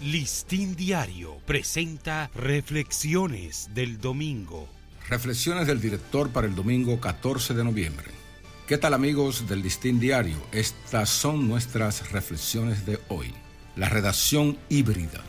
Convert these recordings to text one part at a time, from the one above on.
Listín Diario presenta Reflexiones del Domingo. Reflexiones del director para el domingo 14 de noviembre. ¿Qué tal amigos del Listín Diario? Estas son nuestras reflexiones de hoy. La redacción híbrida.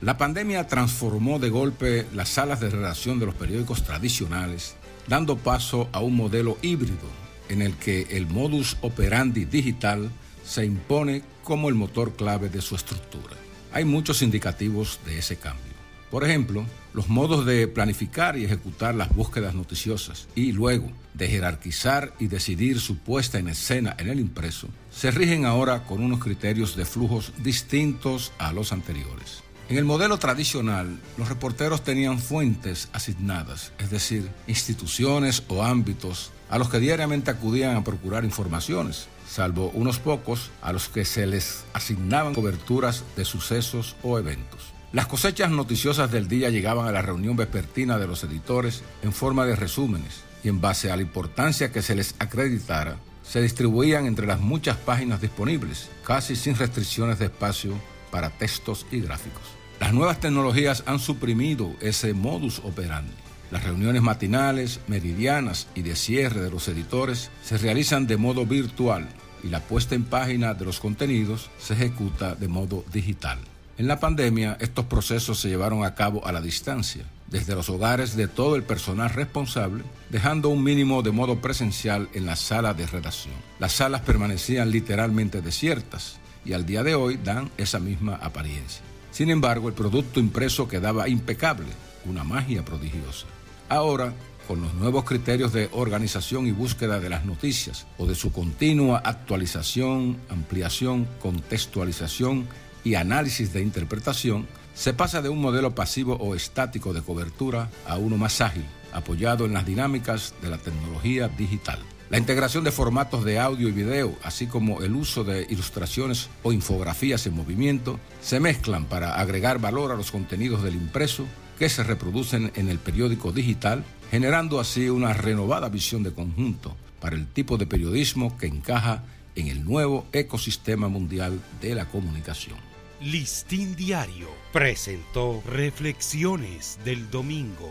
La pandemia transformó de golpe las salas de redacción de los periódicos tradicionales, dando paso a un modelo híbrido en el que el modus operandi digital se impone como el motor clave de su estructura. Hay muchos indicativos de ese cambio. Por ejemplo, los modos de planificar y ejecutar las búsquedas noticiosas y luego de jerarquizar y decidir su puesta en escena en el impreso se rigen ahora con unos criterios de flujos distintos a los anteriores. En el modelo tradicional, los reporteros tenían fuentes asignadas, es decir, instituciones o ámbitos a los que diariamente acudían a procurar informaciones, salvo unos pocos a los que se les asignaban coberturas de sucesos o eventos. Las cosechas noticiosas del día llegaban a la reunión vespertina de los editores en forma de resúmenes y en base a la importancia que se les acreditara, se distribuían entre las muchas páginas disponibles, casi sin restricciones de espacio para textos y gráficos. Las nuevas tecnologías han suprimido ese modus operandi. Las reuniones matinales, meridianas y de cierre de los editores se realizan de modo virtual y la puesta en página de los contenidos se ejecuta de modo digital. En la pandemia, estos procesos se llevaron a cabo a la distancia, desde los hogares de todo el personal responsable, dejando un mínimo de modo presencial en la sala de redacción. Las salas permanecían literalmente desiertas y al día de hoy dan esa misma apariencia. Sin embargo, el producto impreso quedaba impecable, una magia prodigiosa. Ahora, con los nuevos criterios de organización y búsqueda de las noticias o de su continua actualización, ampliación, contextualización y análisis de interpretación, se pasa de un modelo pasivo o estático de cobertura a uno más ágil, apoyado en las dinámicas de la tecnología digital. La integración de formatos de audio y video, así como el uso de ilustraciones o infografías en movimiento, se mezclan para agregar valor a los contenidos del impreso que se reproducen en el periódico digital, generando así una renovada visión de conjunto para el tipo de periodismo que encaja en el nuevo ecosistema mundial de la comunicación. Listín Diario presentó Reflexiones del Domingo.